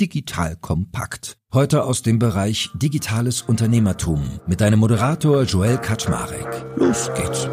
Digital Kompakt. Heute aus dem Bereich Digitales Unternehmertum mit deinem Moderator Joel Kaczmarek. Los geht's.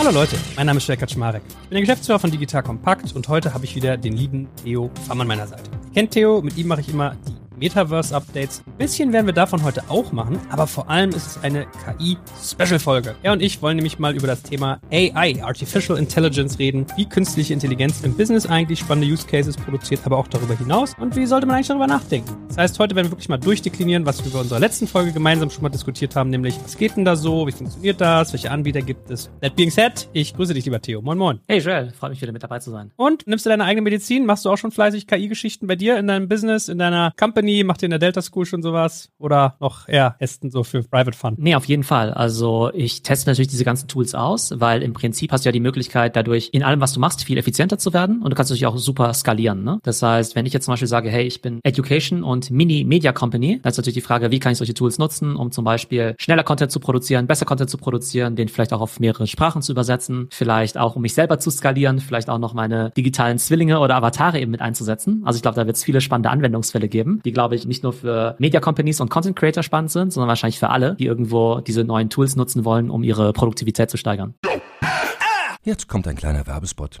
Hallo Leute, mein Name ist Joel Kaczmarek. Ich bin der Geschäftsführer von Digital Kompakt und heute habe ich wieder den lieben Theo Pham an meiner Seite. Kennt Theo, mit ihm mache ich immer die Metaverse-Updates. Ein bisschen werden wir davon heute auch machen, aber vor allem ist es eine KI-Special-Folge. Er und ich wollen nämlich mal über das Thema AI, Artificial Intelligence, reden, wie künstliche Intelligenz im Business eigentlich spannende Use Cases produziert, aber auch darüber hinaus und wie sollte man eigentlich darüber nachdenken. Das heißt, heute werden wir wirklich mal durchdeklinieren, was wir bei unserer letzten Folge gemeinsam schon mal diskutiert haben, nämlich was geht denn da so, wie funktioniert das, welche Anbieter gibt es. That being said, ich grüße dich, lieber Theo. Moin, moin. Hey Joel, freut mich wieder mit dabei zu sein. Und nimmst du deine eigene Medizin? Machst du auch schon fleißig KI-Geschichten bei dir in deinem Business, in deiner Company? Macht ihr in der Delta School schon sowas? Oder noch eher Ästen so für Private Fun? Nee, auf jeden Fall. Also ich teste natürlich diese ganzen Tools aus, weil im Prinzip hast du ja die Möglichkeit, dadurch in allem, was du machst, viel effizienter zu werden und du kannst natürlich auch super skalieren. Ne? Das heißt, wenn ich jetzt zum Beispiel sage, hey, ich bin Education und Mini-Media Company, dann ist natürlich die Frage, wie kann ich solche Tools nutzen, um zum Beispiel schneller Content zu produzieren, besser Content zu produzieren, den vielleicht auch auf mehrere Sprachen zu übersetzen, vielleicht auch, um mich selber zu skalieren, vielleicht auch noch meine digitalen Zwillinge oder Avatare eben mit einzusetzen. Also ich glaube, da wird es viele spannende Anwendungsfälle geben, die, glaube ich, nicht nur für Media Companies und Content Creator spannend sind, sondern wahrscheinlich für alle, die irgendwo diese neuen Tools nutzen wollen, um ihre Produktivität zu steigern. Jetzt kommt ein kleiner Werbespot.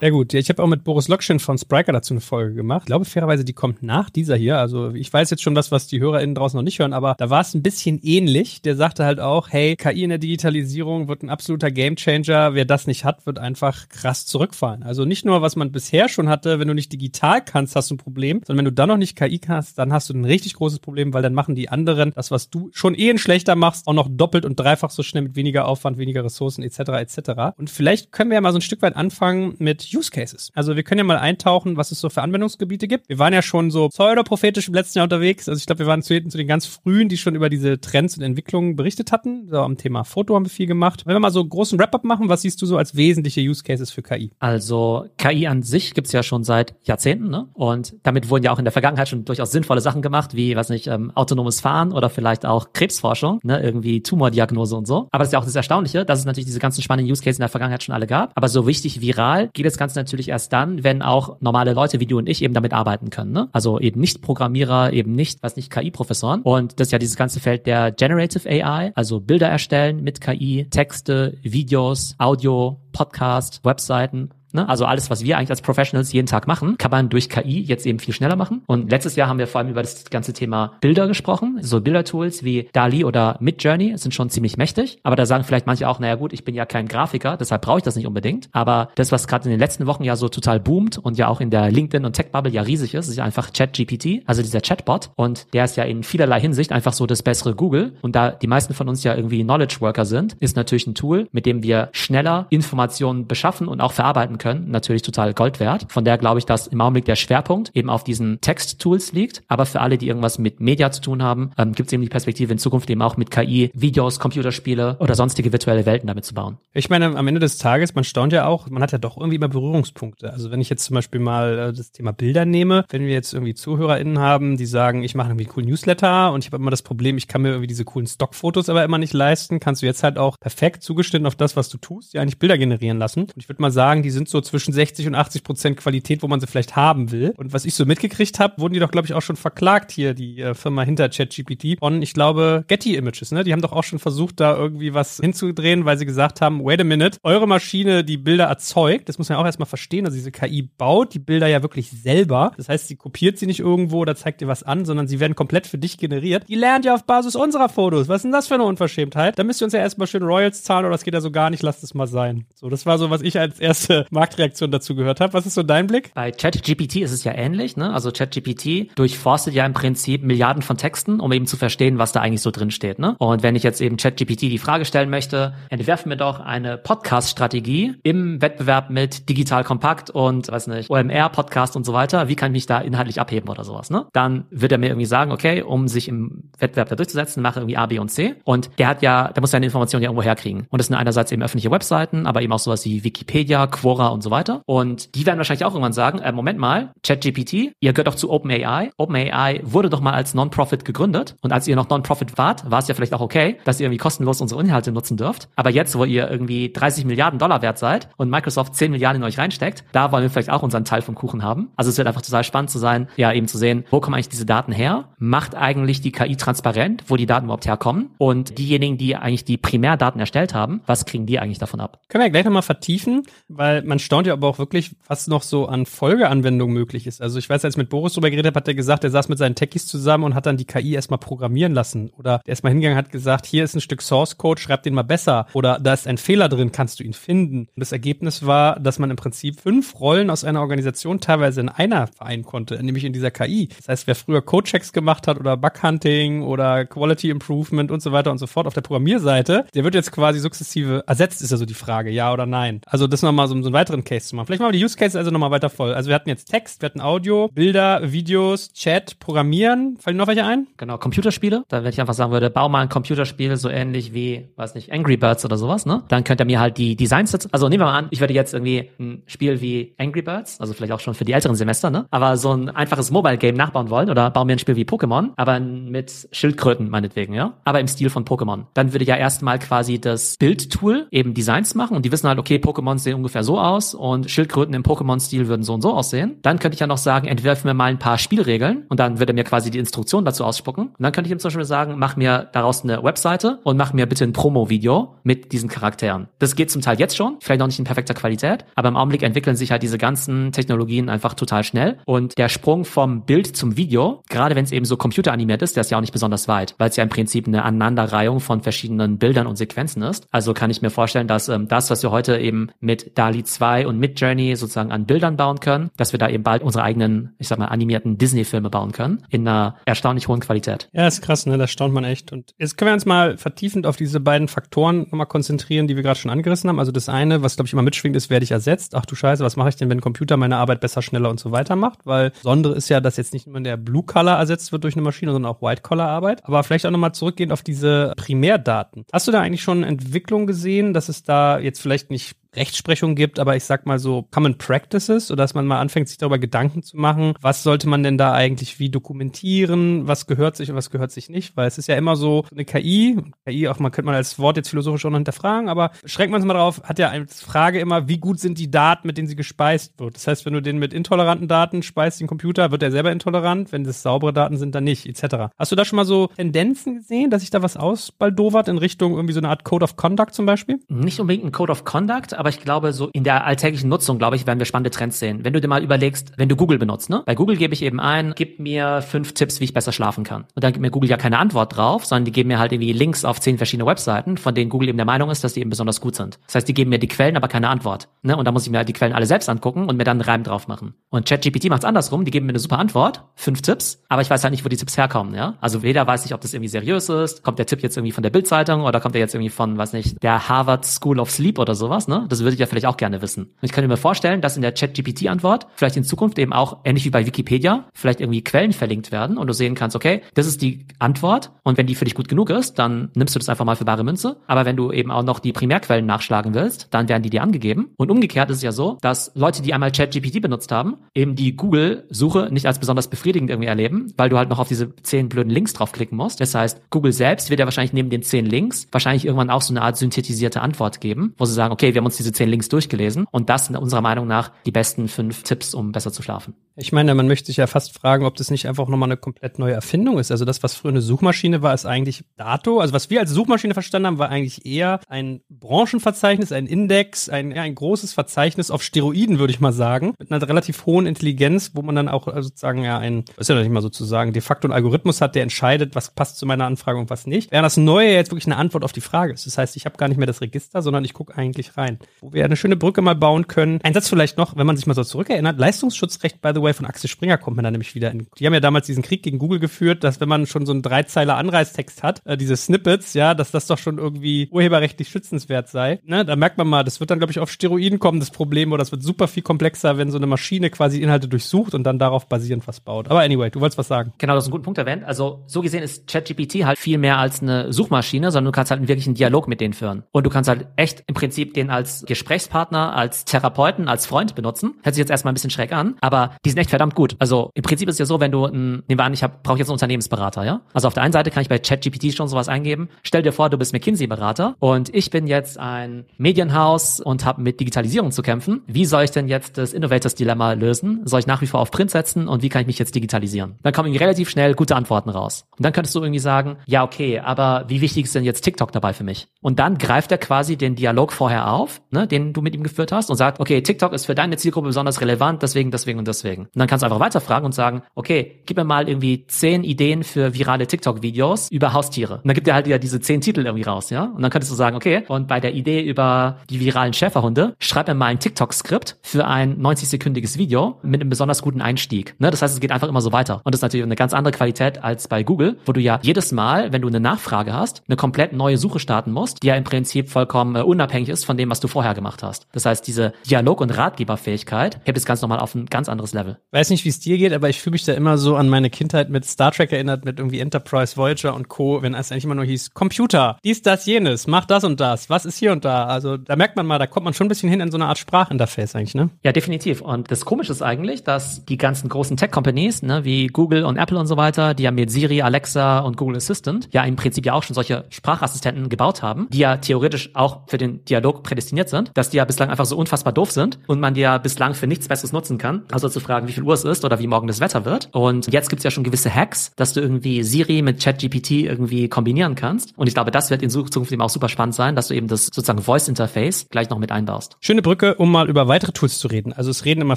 Sehr gut. Ja, ich habe auch mit Boris Lokschin von Spriker dazu eine Folge gemacht. Ich glaube fairerweise, die kommt nach dieser hier. Also ich weiß jetzt schon das, was die HörerInnen draußen noch nicht hören, aber da war es ein bisschen ähnlich. Der sagte halt auch, hey, KI in der Digitalisierung wird ein absoluter Gamechanger. Wer das nicht hat, wird einfach krass zurückfallen. Also nicht nur, was man bisher schon hatte, wenn du nicht digital kannst, hast du ein Problem, sondern wenn du dann noch nicht KI kannst, dann hast du ein richtig großes Problem, weil dann machen die anderen das, was du schon eh schlechter machst, auch noch doppelt und dreifach so schnell mit weniger Aufwand, weniger Ressourcen etc. etc. Und vielleicht können wir ja mal so ein Stück weit anfangen mit Use Cases. Also wir können ja mal eintauchen, was es so für Anwendungsgebiete gibt. Wir waren ja schon so pseudoprophetisch im letzten Jahr unterwegs. Also ich glaube, wir waren zu, zu den ganz frühen, die schon über diese Trends und Entwicklungen berichtet hatten. So am Thema Foto haben wir viel gemacht. Wenn wir mal so einen großen Wrap-up machen, was siehst du so als wesentliche Use Cases für KI? Also KI an sich gibt's ja schon seit Jahrzehnten, ne? Und damit wurden ja auch in der Vergangenheit schon durchaus sinnvolle Sachen gemacht, wie, weiß nicht, ähm, autonomes Fahren oder vielleicht auch Krebsforschung, ne? Irgendwie Tumordiagnose und so. Aber das ist ja auch das Erstaunliche, dass es natürlich diese ganzen spannenden Use Cases in der Vergangenheit schon alle gab. Aber so wichtig viral geht das Ganze natürlich erst dann, wenn auch normale Leute wie du und ich eben damit arbeiten können. Ne? Also eben nicht Programmierer, eben nicht, was nicht KI-Professoren. Und das ist ja dieses ganze Feld der Generative AI, also Bilder erstellen mit KI, Texte, Videos, Audio, Podcast, Webseiten Ne? Also alles, was wir eigentlich als Professionals jeden Tag machen, kann man durch KI jetzt eben viel schneller machen. Und letztes Jahr haben wir vor allem über das ganze Thema Bilder gesprochen. So Bildertools wie DALI oder Midjourney sind schon ziemlich mächtig. Aber da sagen vielleicht manche auch, naja gut, ich bin ja kein Grafiker, deshalb brauche ich das nicht unbedingt. Aber das, was gerade in den letzten Wochen ja so total boomt und ja auch in der LinkedIn und Tech-Bubble ja riesig ist, ist einfach ChatGPT, also dieser Chatbot. Und der ist ja in vielerlei Hinsicht einfach so das bessere Google. Und da die meisten von uns ja irgendwie Knowledge Worker sind, ist natürlich ein Tool, mit dem wir schneller Informationen beschaffen und auch verarbeiten können, natürlich total Gold wert. Von der glaube ich, dass im Augenblick der Schwerpunkt eben auf diesen Text-Tools liegt. Aber für alle, die irgendwas mit Media zu tun haben, ähm, gibt es eben die Perspektive in Zukunft eben auch mit KI, Videos, Computerspiele oder sonstige virtuelle Welten damit zu bauen. Ich meine, am Ende des Tages, man staunt ja auch, man hat ja doch irgendwie immer Berührungspunkte. Also wenn ich jetzt zum Beispiel mal äh, das Thema Bilder nehme, wenn wir jetzt irgendwie ZuhörerInnen haben, die sagen, ich mache irgendwie einen coolen Newsletter und ich habe immer das Problem, ich kann mir irgendwie diese coolen Stockfotos aber immer nicht leisten, kannst du jetzt halt auch perfekt zugeschnitten auf das, was du tust, ja eigentlich Bilder generieren lassen. Und ich würde mal sagen, die sind so zwischen 60 und 80 Prozent Qualität, wo man sie vielleicht haben will. Und was ich so mitgekriegt habe, wurden die doch, glaube ich, auch schon verklagt hier, die äh, Firma hinter ChatGPT von, ich glaube, Getty Images, ne? Die haben doch auch schon versucht, da irgendwie was hinzudrehen, weil sie gesagt haben, wait a minute, eure Maschine, die Bilder erzeugt, das muss man auch erstmal verstehen, also diese KI baut die Bilder ja wirklich selber. Das heißt, sie kopiert sie nicht irgendwo oder zeigt dir was an, sondern sie werden komplett für dich generiert. Die lernt ja auf Basis unserer Fotos. Was ist denn das für eine Unverschämtheit? Da müsst ihr uns ja erstmal schön Royals zahlen oder das geht ja so gar nicht, lasst es mal sein. So, das war so, was ich als erste Marktreaktion dazu gehört habe. Was ist so dein Blick? Bei ChatGPT ist es ja ähnlich, ne? Also ChatGPT durchforstet ja im Prinzip Milliarden von Texten, um eben zu verstehen, was da eigentlich so drin steht, ne? Und wenn ich jetzt eben ChatGPT die Frage stellen möchte, entwerfen mir doch eine Podcast-Strategie im Wettbewerb mit Digital Kompakt und, weiß nicht, OMR, Podcast und so weiter, wie kann ich mich da inhaltlich abheben oder sowas, ne? Dann wird er mir irgendwie sagen, okay, um sich im Wettbewerb da durchzusetzen, mache irgendwie A, B und C. Und der hat ja, der muss seine Informationen ja irgendwo herkriegen. Und das sind einerseits eben öffentliche Webseiten, aber eben auch sowas wie Wikipedia, Quora und so weiter. Und die werden wahrscheinlich auch irgendwann sagen, äh, Moment mal, ChatGPT, ihr gehört doch zu OpenAI. OpenAI wurde doch mal als Non-Profit gegründet. Und als ihr noch Non-Profit wart, war es ja vielleicht auch okay, dass ihr irgendwie kostenlos unsere Inhalte nutzen dürft. Aber jetzt, wo ihr irgendwie 30 Milliarden Dollar wert seid und Microsoft 10 Milliarden in euch reinsteckt, da wollen wir vielleicht auch unseren Teil vom Kuchen haben. Also es wird einfach total spannend zu sein, ja eben zu sehen, wo kommen eigentlich diese Daten her? Macht eigentlich die KI transparent, wo die Daten überhaupt herkommen? Und diejenigen, die eigentlich die Primärdaten erstellt haben, was kriegen die eigentlich davon ab? Können wir gleich nochmal vertiefen, weil man staunt ja aber auch wirklich, was noch so an Folgeanwendungen möglich ist. Also ich weiß, als ich mit Boris drüber geredet habe, hat er gesagt, er saß mit seinen Techies zusammen und hat dann die KI erstmal programmieren lassen. Oder der ist mal hingegangen hat gesagt, hier ist ein Stück Source Code, schreib den mal besser. Oder da ist ein Fehler drin, kannst du ihn finden. Und das Ergebnis war, dass man im Prinzip fünf Rollen aus einer Organisation teilweise in einer vereinen konnte, nämlich in dieser KI. Das heißt, wer früher Codechecks gemacht hat oder Bughunting oder Quality Improvement und so weiter und so fort auf der Programmierseite, der wird jetzt quasi sukzessive ersetzt, ist ja so die Frage, ja oder nein. Also das nochmal so, so einen weiteren Case zu machen. Vielleicht machen wir die Use Cases also nochmal weiter voll. Also wir hatten jetzt Text, wir hatten Audio, Bilder, Videos, Chat, Programmieren. Fallen noch welche ein? Genau, Computerspiele. Da wenn ich einfach sagen würde, bau mal ein Computerspiel so ähnlich wie, weiß nicht, Angry Birds oder sowas, ne? Dann könnt ihr mir halt die Designs, also nehmen wir mal an, ich würde jetzt irgendwie ein Spiel wie Angry Birds, also vielleicht auch schon für die älteren Semester, ne? Aber so ein einfaches Mobile Game nachbauen wollen oder bauen mir ein Spiel wie Pokémon, aber mit Schildkröten meinetwegen, ja? Aber im Stil von Pokémon. Dann würde ja erstmal quasi das Bildtool eben Designs machen und die wissen halt, okay, Pokémon sehen ungefähr so aus und Schildkröten im Pokémon-Stil würden so und so aussehen. Dann könnte ich ja noch sagen, entwerfen mir mal ein paar Spielregeln und dann würde er mir quasi die Instruktion dazu ausspucken. Und dann könnte ich ihm zum Beispiel sagen, mach mir daraus eine Webseite und mach mir bitte ein Promo-Video mit diesen Charakteren. Das geht zum Teil jetzt schon, vielleicht noch nicht in perfekter Qualität, aber im Augenblick entwickeln sich halt diese ganzen Technologien einfach total schnell und der Sprung vom Bild zum Video, gerade wenn es eben so computeranimiert ist, der ist ja auch nicht besonders weit, weil es ja im Prinzip eine Aneinanderreihung von verschiedenen Bildern und Sequenzen ist. Also kann ich mir vorstellen, dass ähm, das, was wir heute eben mit DALI 2 und Midjourney sozusagen an Bildern bauen können, dass wir da eben bald unsere eigenen, ich sag mal, animierten Disney-Filme bauen können in einer erstaunlich hohen Qualität. Ja, ist krass, ne? Das staunt man echt. Und jetzt können wir uns mal vertiefend auf diese beiden Faktoren nochmal konzentrieren, die wir gerade schon angerissen haben. Also das eine, was glaube ich immer mitschwingt, ist, werde ich ersetzt? Ach du Scheiße, was mache ich denn, wenn ein Computer meine Arbeit besser, schneller und so weiter macht? Weil Besondere ist ja, dass jetzt nicht nur der Blue Color ersetzt wird durch eine Maschine, sondern auch White Collar Arbeit. Aber vielleicht auch nochmal zurückgehend auf diese Primärdaten. Hast du da eigentlich schon Entwicklung gesehen, dass es da jetzt vielleicht nicht Rechtsprechung gibt, aber ich sag mal so Common Practices, oder dass man mal anfängt, sich darüber Gedanken zu machen, was sollte man denn da eigentlich wie dokumentieren, was gehört sich und was gehört sich nicht, weil es ist ja immer so eine KI, KI auch man könnte man als Wort jetzt philosophisch auch noch hinterfragen, aber schränkt man es mal drauf, hat ja als Frage immer, wie gut sind die Daten, mit denen sie gespeist wird. Das heißt, wenn du den mit intoleranten Daten speist, den Computer, wird er selber intolerant, wenn das saubere Daten sind, dann nicht, etc. Hast du da schon mal so Tendenzen gesehen, dass sich da was ausbaldowert in Richtung irgendwie so eine Art Code of Conduct zum Beispiel? Nicht unbedingt ein Code of Conduct, aber ich glaube, so in der alltäglichen Nutzung, glaube ich, werden wir spannende Trends sehen. Wenn du dir mal überlegst, wenn du Google benutzt, ne? Bei Google gebe ich eben ein, gib mir fünf Tipps, wie ich besser schlafen kann. Und dann gibt mir Google ja keine Antwort drauf, sondern die geben mir halt irgendwie Links auf zehn verschiedene Webseiten, von denen Google eben der Meinung ist, dass die eben besonders gut sind. Das heißt, die geben mir die Quellen, aber keine Antwort. Ne? Und da muss ich mir die Quellen alle selbst angucken und mir dann einen Reim drauf machen. Und ChatGPT macht es andersrum, die geben mir eine super Antwort, fünf Tipps, aber ich weiß halt nicht, wo die Tipps herkommen, ja? Also weder weiß ich, ob das irgendwie seriös ist, kommt der Tipp jetzt irgendwie von der Bildzeitung oder kommt der jetzt irgendwie von, weiß nicht, der Harvard School of Sleep oder sowas, ne? Das würde ich ja vielleicht auch gerne wissen. Und ich könnte mir vorstellen, dass in der Chat-GPT-Antwort vielleicht in Zukunft eben auch, ähnlich wie bei Wikipedia, vielleicht irgendwie Quellen verlinkt werden und du sehen kannst, okay, das ist die Antwort und wenn die für dich gut genug ist, dann nimmst du das einfach mal für bare Münze. Aber wenn du eben auch noch die Primärquellen nachschlagen willst, dann werden die dir angegeben. Und umgekehrt ist es ja so, dass Leute, die einmal ChatGPT benutzt haben, eben die Google-Suche nicht als besonders befriedigend irgendwie erleben, weil du halt noch auf diese zehn blöden Links draufklicken musst. Das heißt, Google selbst wird ja wahrscheinlich neben den zehn Links wahrscheinlich irgendwann auch so eine Art synthetisierte Antwort geben, wo sie sagen, okay, wir haben uns diese zehn Links durchgelesen und das sind unserer Meinung nach die besten fünf Tipps, um besser zu schlafen. Ich meine, man möchte sich ja fast fragen, ob das nicht einfach nochmal eine komplett neue Erfindung ist. Also das, was früher eine Suchmaschine war, ist eigentlich dato. Also was wir als Suchmaschine verstanden haben, war eigentlich eher ein Branchenverzeichnis, ein Index, ein, ein großes Verzeichnis auf Steroiden, würde ich mal sagen, mit einer relativ hohen Intelligenz, wo man dann auch also sozusagen ja ein, ist ja nicht mal sozusagen, de facto ein Algorithmus hat, der entscheidet, was passt zu meiner Anfrage und was nicht. Während das Neue jetzt wirklich eine Antwort auf die Frage ist. Das heißt, ich habe gar nicht mehr das Register, sondern ich gucke eigentlich rein. Wo wir eine schöne Brücke mal bauen können. Ein Satz vielleicht noch, wenn man sich mal so zurückerinnert. Leistungsschutzrecht, by the way, von Axel Springer kommt man da nämlich wieder in. Die haben ja damals diesen Krieg gegen Google geführt, dass wenn man schon so einen Dreizeiler Anreistext hat, äh, diese Snippets, ja, dass das doch schon irgendwie urheberrechtlich schützenswert sei. Ne? Da merkt man mal, das wird dann, glaube ich, auf Steroiden kommen, das Problem, oder das wird super viel komplexer, wenn so eine Maschine quasi Inhalte durchsucht und dann darauf basierend was baut. Aber anyway, du wolltest was sagen. Genau, das ist ein guter Punkt erwähnt. Also so gesehen ist ChatGPT halt viel mehr als eine Suchmaschine, sondern du kannst halt wirklich einen Dialog mit denen führen. Und du kannst halt echt im Prinzip den als Gesprächspartner, als Therapeuten, als Freund benutzen. Hört sich jetzt erstmal ein bisschen schräg an, aber die sind echt verdammt gut. Also im Prinzip ist es ja so, wenn du ein, nehmen wir an, ich brauche jetzt einen Unternehmensberater, ja? Also auf der einen Seite kann ich bei ChatGPT schon sowas eingeben. Stell dir vor, du bist McKinsey-Berater und ich bin jetzt ein Medienhaus und habe mit Digitalisierung zu kämpfen. Wie soll ich denn jetzt das Innovators Dilemma lösen? Soll ich nach wie vor auf Print setzen und wie kann ich mich jetzt digitalisieren? Dann kommen relativ schnell gute Antworten raus. Und dann könntest du irgendwie sagen, ja, okay, aber wie wichtig ist denn jetzt TikTok dabei für mich? Und dann greift er quasi den Dialog vorher auf, ne, den du mit ihm geführt hast und sagt, okay, TikTok ist für deine Zielgruppe besonders relevant, deswegen, deswegen und deswegen. Und dann kannst du einfach weiterfragen und sagen, okay, gib mir mal irgendwie zehn Ideen für virale TikTok-Videos über Haustiere. Und dann gibt er halt ja diese zehn Titel irgendwie raus, ja? Und dann könntest du sagen, okay, und bei der Idee über die viralen Schäferhunde, schreib mir mal ein TikTok-Skript für ein 90-sekündiges Video mit einem besonders guten Einstieg. Ne? Das heißt, es geht einfach immer so weiter. Und das ist natürlich eine ganz andere Qualität als bei Google, wo du ja jedes Mal, wenn du eine Nachfrage hast, eine komplett neue Suche starten musst, die ja im Prinzip vollkommen äh, unabhängig ist von dem, was du vorher gemacht hast. Das heißt, diese Dialog- und Ratgeberfähigkeit hebt es ganz nochmal auf ein ganz anderes Level. Weiß nicht, wie es dir geht, aber ich fühle mich da immer so an meine Kindheit mit Star Trek erinnert, mit irgendwie Enterprise, Voyager und Co., wenn es eigentlich immer nur hieß, Computer, dies, das, jenes, mach das und das, was ist hier und da. Also da merkt man mal, da kommt man schon ein bisschen hin in so eine Art Sprachinterface eigentlich, ne? Ja, definitiv. Und das Komische ist eigentlich, dass die ganzen großen Tech-Companies, ne, wie Google und Apple und so weiter, die ja mit Siri, Alexa und Google Assistant ja im Prinzip ja auch schon solche Sprachassistenten gebaut haben, die ja theoretisch auch für den Dialog prädestiniert sind, dass die ja bislang einfach so unfassbar doof sind und man die ja bislang für nichts Besseres nutzen kann, also zu fragen, wie viel Uhr es ist oder wie morgen das Wetter wird. Und jetzt gibt's ja schon gewisse Hacks, dass du irgendwie Siri mit ChatGPT irgendwie kombinieren kannst. Und ich glaube, das wird in Zukunft eben auch super spannend sein, dass du eben das sozusagen Voice-Interface gleich noch mit einbaust. Schöne Brücke, um mal über weitere Tools zu reden. Also es reden immer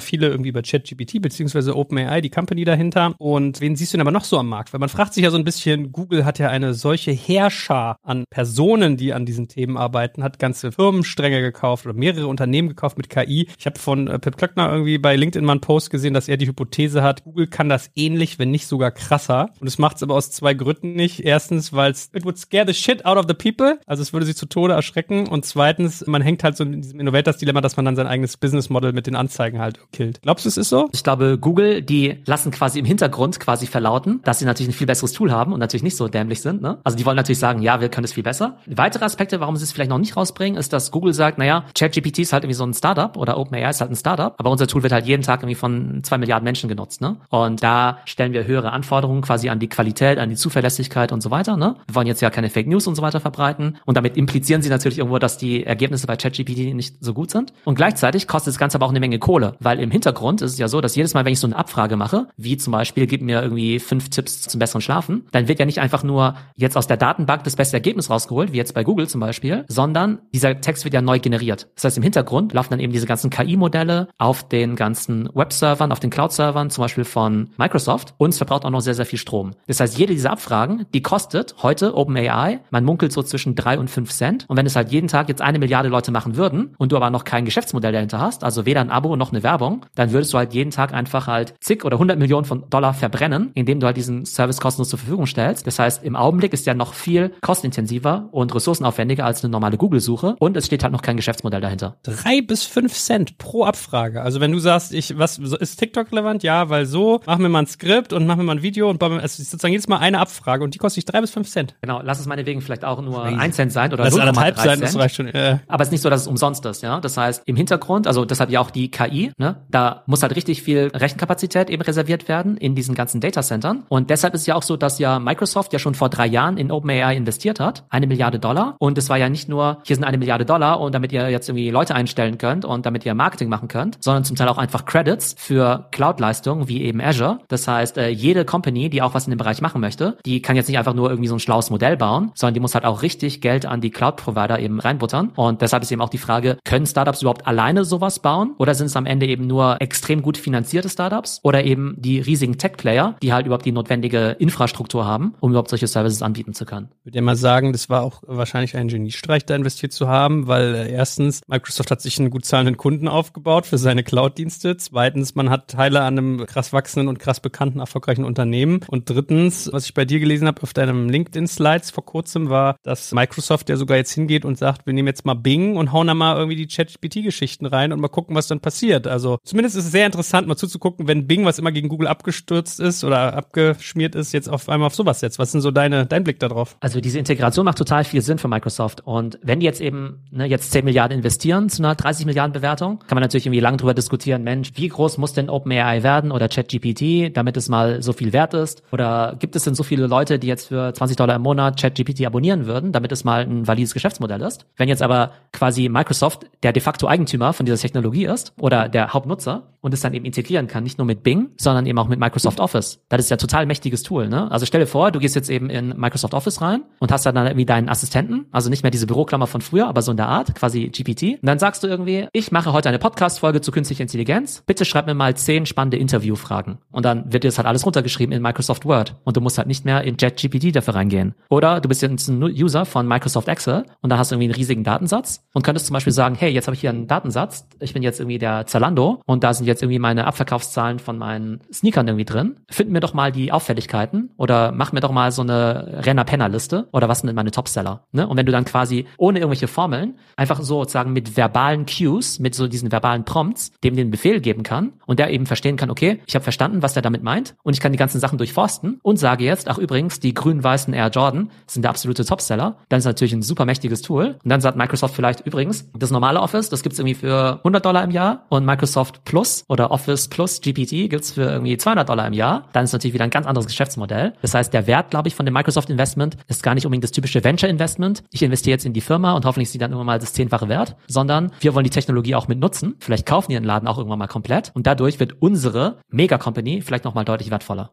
viele irgendwie über ChatGPT beziehungsweise OpenAI, die Company dahinter. Und wen siehst du denn aber noch so am Markt? Weil man fragt sich ja so ein bisschen, Google hat ja eine solche Herrscher an Personen, die an diesen Themen arbeiten, hat ganze Firmenstränge gekauft oder mehrere Unternehmen gekauft mit KI. Ich habe von äh, Pip Klöckner irgendwie bei LinkedIn mal einen Post gesehen, dass er die Hypothese hat, Google kann das ähnlich, wenn nicht sogar krasser. Und es macht es aber aus zwei Gründen nicht. Erstens, weil es it would scare the shit out of the people. Also es würde sie zu Tode erschrecken. Und zweitens, man hängt halt so in diesem Innovators-Dilemma, dass man dann sein eigenes Business-Model mit den Anzeigen halt killt. Glaubst du, es ist so? Ich glaube, Google, die lassen quasi im Hintergrund quasi verlauten, dass sie natürlich ein viel besseres Tool haben und natürlich nicht so dämlich sind. Ne? Also die wollen natürlich sagen, ja, wir können es viel besser. Weitere Aspekte, warum sie es vielleicht noch nicht rausbringen, ist, dass Google sagt, naja, ChatGPT ist halt irgendwie so ein Startup oder OpenAI ist halt ein Startup, aber unser Tool wird halt jeden Tag irgendwie von zwei Milliarden Menschen genutzt. Ne? Und da stellen wir höhere Anforderungen quasi an die Qualität, an die Zuverlässigkeit und so weiter. Ne? Wir wollen jetzt ja keine Fake News und so weiter verbreiten und damit implizieren sie natürlich irgendwo, dass die Ergebnisse bei ChatGPT nicht so gut sind. Und gleichzeitig kostet das Ganze aber auch eine Menge Kohle, weil im Hintergrund ist es ja so, dass jedes Mal, wenn ich so eine Abfrage mache, wie zum Beispiel, gib mir irgendwie fünf Tipps zum besseren Schlafen, dann wird ja nicht einfach nur jetzt aus der Datenbank das beste Ergebnis rausgeholt, wie jetzt bei Google zum Beispiel, sondern dieser Text wird ja neu generiert. Das heißt, im Hintergrund laufen dann eben diese ganzen KI-Modelle auf den ganzen Webservern, auf den Cloud-Servern, zum Beispiel von Microsoft, und es verbraucht auch noch sehr, sehr viel Strom. Das heißt, jede dieser Abfragen, die kostet heute OpenAI, man munkelt so zwischen drei und fünf Cent. Und wenn es halt jeden Tag jetzt eine Milliarde Leute machen würden und du aber noch kein Geschäftsmodell dahinter hast, also weder ein Abo noch eine Werbung, dann würdest du halt jeden Tag einfach halt zig oder hundert Millionen von Dollar verbrennen, indem du halt diesen Service kostenlos zur Verfügung stellst. Das heißt, im Augenblick ist ja noch viel kostintensiver und ressourcenaufwendiger als eine normale Google-Suche und es steht halt noch kein Geschäftsmodell dahinter. Drei bis fünf Cent pro Abfrage. Also wenn du sagst, ich, was ist TikTok relevant? Ja, weil so, mach mir mal ein Skript und mach mir mal ein Video und es ist sozusagen jedes Mal eine Abfrage und die kostet dich drei bis fünf Cent. Genau, lass es meinetwegen vielleicht auch nur ein Cent sein oder Lass 0,3 anderthalb sein, Cent. das reicht schon. Äh. Aber es ist nicht so, dass es umsonst ist, ja. Das heißt, im Hintergrund, also deshalb ja auch die KI, ne, da muss halt richtig viel Rechenkapazität eben reserviert werden in diesen ganzen Datacentern. Und deshalb ist es ja auch so, dass ja Microsoft ja schon vor drei Jahren in OpenAI investiert hat, eine Milliarde Dollar. Und es war ja nicht nur, hier sind eine Milliarde Dollar und damit ihr jetzt irgendwie Leute einstellen könnt und damit ihr Marketing machen könnt, sondern zum Teil auch einfach Credits für Cloud-Leistungen wie eben Azure. Das heißt, äh, jede Company, die auch was in dem Bereich machen möchte, die kann jetzt nicht einfach nur irgendwie so ein schlaues Modell bauen, sondern die muss halt auch richtig Geld an die Cloud-Provider eben reinbuttern. Und deshalb ist eben auch die Frage, können Startups überhaupt alleine sowas bauen? Oder sind es am Ende eben nur extrem gut finanzierte Startups? Oder eben die riesigen Tech-Player, die halt überhaupt die notwendige Infrastruktur haben, um überhaupt solche Services anbieten zu können? Ich würde ja mal sagen, das war auch wahrscheinlich ein Geniestreich, da investiert zu haben, weil äh, erstens, Microsoft hat sich einen gut zahlenden Kunden aufgebaut für seine Cloud-Dienste. Zweitens, man hat Teile an einem krass wachsenden und krass bekannten, erfolgreichen Unternehmen. Und drittens, was ich bei dir gelesen habe auf deinem LinkedIn-Slides vor kurzem, war, dass Microsoft ja sogar jetzt hingeht und sagt, wir nehmen jetzt mal Bing und hauen da mal irgendwie die Chat-GPT-Geschichten rein und mal gucken, was dann passiert. Also zumindest ist es sehr interessant, mal zuzugucken, wenn Bing, was immer gegen Google abgestürzt ist oder abgeschmiert ist, jetzt auf einmal auf sowas setzt. Was sind so deine, dein Blick darauf? Also diese Integration macht total viel Sinn für Microsoft. Und wenn die jetzt eben ne, jetzt 10 Milliarden investieren zu einer 30 Milliarden Bewertung, kann man natürlich irgendwie lang drüber diskutieren, Mensch, wie groß muss denn OpenAI werden oder ChatGPT, damit es mal so viel wert ist? Oder gibt es denn so viele Leute, die jetzt für 20 Dollar im Monat ChatGPT abonnieren würden, damit es mal ein valides Geschäftsmodell ist? Wenn jetzt aber quasi Microsoft der de facto Eigentümer von dieser Technologie ist oder der Hauptnutzer und es dann eben integrieren kann, nicht nur mit Bing, sondern eben auch mit Microsoft Office. Das ist ja total mächtiges Tool, ne? Also stell dir vor, du gehst jetzt eben in Microsoft Office rein und hast dann irgendwie deinen Assistenten, also nicht mehr diese Büroklammer von früher, aber so in der Art, quasi GPT. Und dann sagst du irgendwie, ich mache heute eine Podcast-Folge zu künstlicher Intelligenz. Bitte schreib mir mal zehn spannende Interviewfragen. Und dann wird dir das halt alles runtergeschrieben in Microsoft Word. Und du musst halt nicht mehr in ChatGPT dafür reingehen. Oder du bist jetzt ein User von Microsoft Excel und da hast du irgendwie einen riesigen Datensatz und könntest zum Beispiel sagen, hey, jetzt habe ich hier einen Datensatz. Ich bin jetzt irgendwie der Zalando und da sind jetzt irgendwie meine Abverkaufszahlen von meinen Sneakern irgendwie drin. Find mir doch mal die Auffälligkeiten oder mach mir doch mal so eine Renner-Penner-Liste oder was sind meine Topseller. Ne? Und wenn du dann quasi ohne irgendwelche Formeln einfach so sozusagen mit verbalen Cues, mit so diesen verbalen Prompts, dem den Befehl geben kann und der eben verstehen kann, okay, ich habe verstanden, was der damit meint und ich kann die ganzen Sachen durchforsten und sage jetzt, ach übrigens, die grün-weißen Air Jordan sind der absolute Topseller, dann ist natürlich ein super mächtiges Tool. Und dann sagt Microsoft vielleicht übrigens, das normale Office, das gibt's irgendwie für 100 Dollar im Jahr und Microsoft Plus oder Office Plus GPT gibt's für irgendwie 200 Dollar im Jahr. Dann ist natürlich wieder ein ganz anderes Geschäftsmodell. Das heißt, der Wert, glaube ich, von dem Microsoft Investment ist gar nicht unbedingt das typische Venture Investment. Ich investiere jetzt in die Firma und hoffentlich ist sie dann irgendwann mal das zehnfache wert, sondern wir wollen die Technologie auch mit nutzen. Vielleicht kaufen die den Laden auch irgendwann mal komplett und dadurch wird unsere Mega-Company vielleicht nochmal deutlich wertvoller.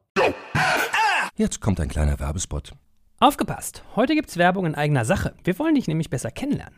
Jetzt kommt ein kleiner Werbespot. Aufgepasst! Heute gibt's Werbung in eigener Sache. Wir wollen dich nämlich besser kennenlernen,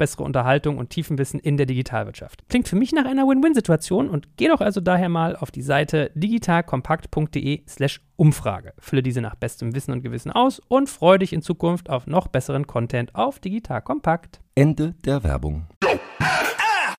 bessere Unterhaltung und Tiefenwissen in der Digitalwirtschaft. Klingt für mich nach einer Win-Win-Situation und geh doch also daher mal auf die Seite digitalkompakt.de slash Umfrage. Fülle diese nach bestem Wissen und Gewissen aus und freue dich in Zukunft auf noch besseren Content auf Digital Kompakt. Ende der Werbung.